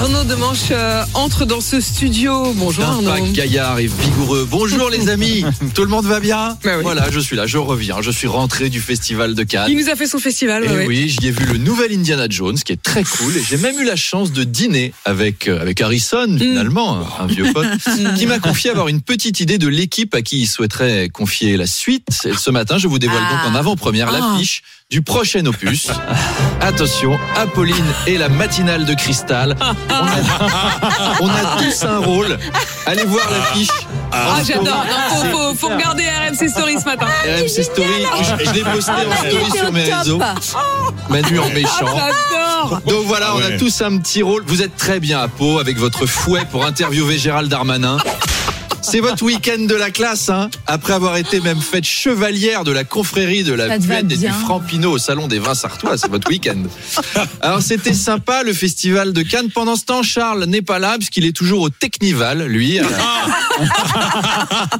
Arnaud Demanche euh, entre dans ce studio. Bonjour Arnaud. gaillard et vigoureux. Bonjour les amis, tout le monde va bien Bah oui. Voilà, je suis là, je reviens, je suis rentré du festival de Cannes. Il nous a fait son festival. Et ouais. Eh oui, j'y ai vu le nouvel Indiana Jones, qui est très cool. Et j'ai même eu la chance de dîner avec euh, avec Harrison, Mm. finalement, un, un vieux pote, qui m'a confié avoir une petite idée de l'équipe à qui il souhaiterait confier la suite. Et ce matin, je vous dévoile Ah. donc en avant-première Ah. l'affiche du prochain opus. Attention, Apolline et la matinale de cristal. On a, on a tous un rôle. Allez voir l'affiche. Ah, j'adore. Non, faut, faut, faut regarder RMC Story ce matin. RMC Story, je, je l'ai posté en story sur mes réseaux. Manu en méchant. J'adore. Donc voilà, on a tous un petit rôle. Vous êtes très bien à Pau avec votre fouet pour interviewer Gérald Darmanin. C'est votre week-end de la classe, hein Après avoir été même faite chevalière de la confrérie de la Puette et du. Frampino au salon des vins sartois, c'est votre week-end. Alors c'était sympa le festival de Cannes. Pendant ce temps, Charles n'est pas là puisqu'il est toujours au Technival, lui, à,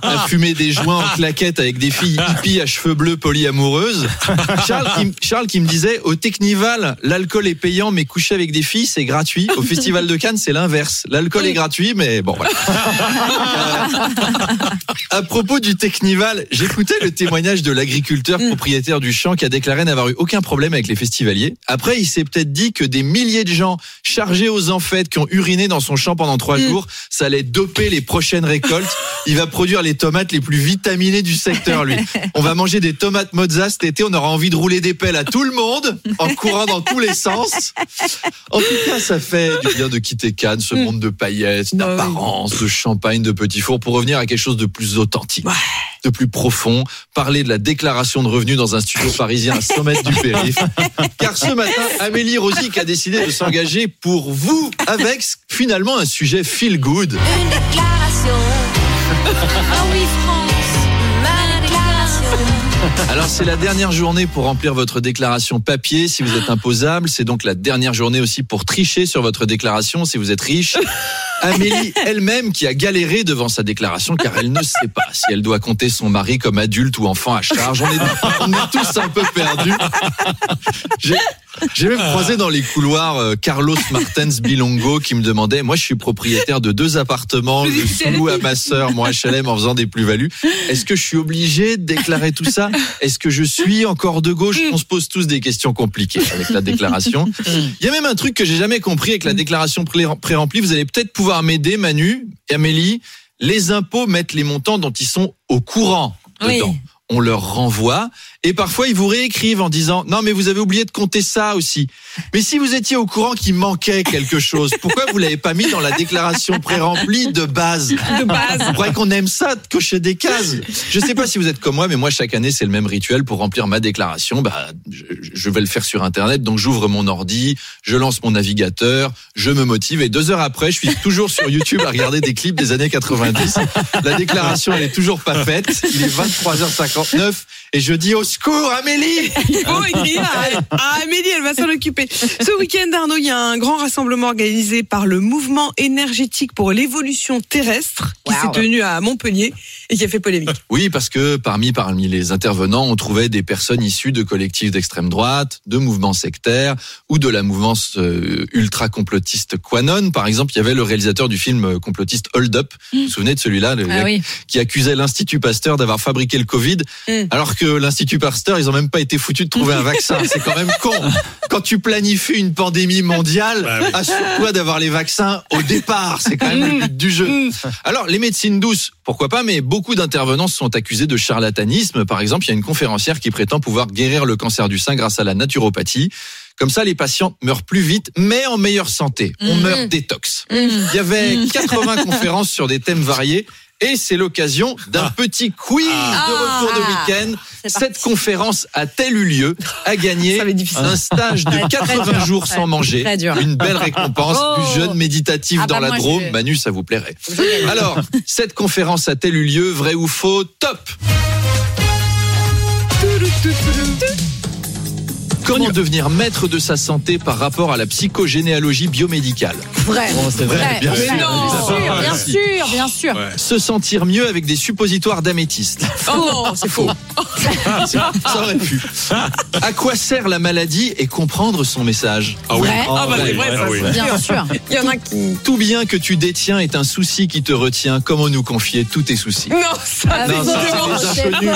à fumer des joints en claquette avec des filles hippies à cheveux bleus polyamoureuses. Charles qui, Charles qui me disait au Technival, l'alcool est payant, mais coucher avec des filles, c'est gratuit. Au Festival de Cannes, c'est l'inverse. L'alcool est gratuit, mais bon, voilà. À propos du Technival, j'écoutais le témoignage de l'agriculteur propriétaire du champ qui a déclaré n'avoir eu aucun problème avec les festivaliers. Après, il s'est peut-être dit que des milliers de gens chargés aux enfêtes qui ont uriné dans son champ pendant trois jours, ça allait doper les prochaines récoltes. Il va produire les tomates les plus vitaminées du secteur, lui. On va manger des tomates mozza cet été, on aura envie de rouler des pelles à tout le monde, en courant dans tous les sens. En tout cas, ça fait du bien de quitter Cannes, ce monde de paillettes, Bah d'apparence, de champagne, de petits fours, pour revenir à quelque chose de plus authentique, de plus profond, parler de la déclaration de revenus dans un studio parisien à 100 mètres du périph. Car ce matin, Amélie Rosic a décidé de s'engager pour vous avec finalement un sujet feel good. Une déclaration. Ah oui, France. Ma déclaration. Alors c'est la dernière journée pour remplir votre déclaration papier si vous êtes imposable. C'est donc la dernière journée aussi pour tricher sur votre déclaration si vous êtes riche. Amélie elle-même qui a galéré devant sa déclaration car elle ne sait pas si elle doit compter son mari comme adulte ou enfant à charge. On est, on est tous un peu perdus. J'ai- même croisé dans les couloirs euh, Carlos Martens Bilongo qui me demandait, moi je suis propriétaire de deux appartements, je sous à ma sœur, mon HLM en faisant des plus-values. Est-ce que je suis obligé de déclarer tout ça? Est-ce que je suis encore de gauche? On se pose tous des questions compliquées avec la déclaration. Il y a même un truc que j'ai jamais compris avec la déclaration pré- pré-remplie. Vous allez peut-être pouvoir m'aider, Manu et Amélie. Les impôts mettent les montants dont ils sont au courant dedans. On leur renvoie et parfois ils vous réécrivent en disant non mais vous avez oublié de compter ça aussi. Mais si vous étiez au courant qu'il manquait quelque chose, pourquoi vous l'avez pas mis dans la déclaration pré-remplie de base? De base. Vous croyez qu'on aime ça de cocher des cases Je sais pas si vous êtes comme moi, mais moi chaque année c'est le même rituel pour remplir ma déclaration. Bah, je, je vais le faire sur internet, donc j'ouvre mon ordi, je lance mon navigateur, je me motive et deux heures après, je suis toujours sur YouTube à regarder des clips des années 90. La déclaration elle est toujours pas faite. Il est 23h59 et je dis au secours Amélie. Il faut écrire à, à Amélie, elle va s'en occuper. Ce week-end, Arnaud, il y a un grand rassemblement organisé par le Mouvement énergétique pour l'évolution terrestre qui s'est tenu à Montpellier et qui a fait polémique. Oui, parce que parmi parmi les intervenants, on trouvait des personnes issues de collectifs d'extrême droite, de mouvements sectaires ou de la mouvance euh, ultra complotiste Quanon. Par exemple, il y avait le réalisateur du film euh, complotiste Hold Up. Vous vous souvenez de celui-là, Ah oui. qui accusait l'Institut Pasteur d'avoir fabriqué le Covid, Mm. alors que l'Institut Pasteur, ils ont même pas été foutus de trouver un vaccin. C'est quand même con. Quand tu planifies une pandémie mondiale, assure-toi d'avoir les vaccins au départ. C'est quand même le but du jeu. Alors, les médecines douces, pourquoi pas, mais beaucoup d'intervenants sont accusés de charlatanisme. Par exemple, il y a une conférencière qui prétend pouvoir guérir le cancer du sein grâce à la naturopathie. Comme ça, les patients meurent plus vite, mais en meilleure santé. On meurt détox. Il y avait 80 conférences sur des thèmes variés. Et c'est l'occasion d'un petit quiz de retour de week-end. C'est Cette conférence a-t-elle eu lieu À gagner un stage de Ouais, très 80 dur, jours sans manger. Très dur. Une belle récompense Oh. du jeune méditatif Ah dans bah la Drôme. je- Manu, ça vous plairait. Alors, cette conférence a-t-elle eu lieu Vrai ou faux Top Comment devenir maître de sa santé par rapport à la psychogénéalogie biomédicale Vrai. c'est vrai, bien vrai. sûr. Bien sûr, bien sûr, bien sûr. Se sentir mieux avec des suppositoires d'améthyste Oh non, c'est faux. Ça aurait pu. À quoi sert la maladie et comprendre son message Vrai. Ah bah c'est vrai, ça. c'est Bien sûr. Il y en a qui. Tout bien que tu détiens est un souci qui te retient. Comment nous confier tous tes soucis Non, ça Ah, Non, ça, faux, c'est inconnus,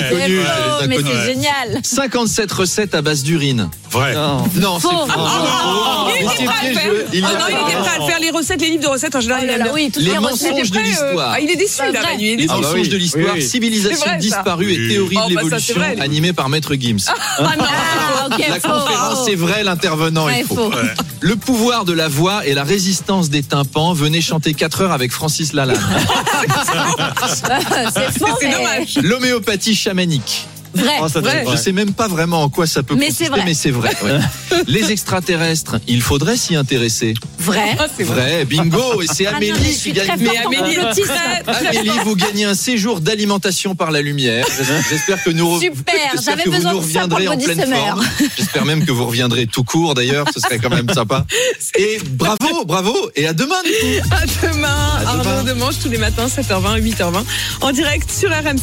inconnus, les Mais c'est génial. 57 recettes à base d'urine. Vrai. Non, c'est Faux. Ah, il Mais était c'est prêt à le faire. piégeux. Il Ah y a non, il pas- était prêt à le faire. Les recettes, les livres de recettes en général. Oh là il aime bien. Les mensonges de euh, l'histoire. ah, il est déçu là. Manu, est Les bah mensonges de l'histoire, Oui, oui. civilisation disparue et théorie Oh, de bah, ça, c'est l'évolution vrai. animée par Maître Gims. Ah Ah, La conférence est vraie, l'intervenant est faux. Le pouvoir de la voix et la résistance des tympans. Venez chanter 4 heures avec Francis Lalanne. C'est dommage. L'homéopathie chamanique. Vrai. Oh, être Je vrai. sais même pas vraiment en quoi ça peut Mais consister, c'est vrai. mais c'est vrai. ouais. Les extraterrestres, il faudrait s'y intéresser. Vrai. Ah, vrai. Vrai, bingo, et c'est Ah non, Amélie qui gagne. Mais Amélie. Amélie, vous gagnez un séjour d'alimentation par la lumière. J'espère que nous, Super, j'espère j'avais que vous besoin nous de ça pour reviendrez en pleine forme. J'espère même que vous reviendrez tout court d'ailleurs, ce serait quand même sympa. Et bravo, bravo, et à demain du coup. À demain, À demain. Arnaud Demange tous les matins, 7h20, 8h20, en direct sur RMC.